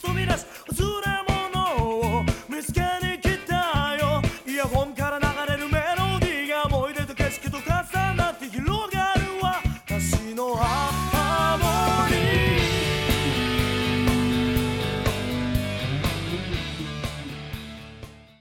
sumiras, sumiras.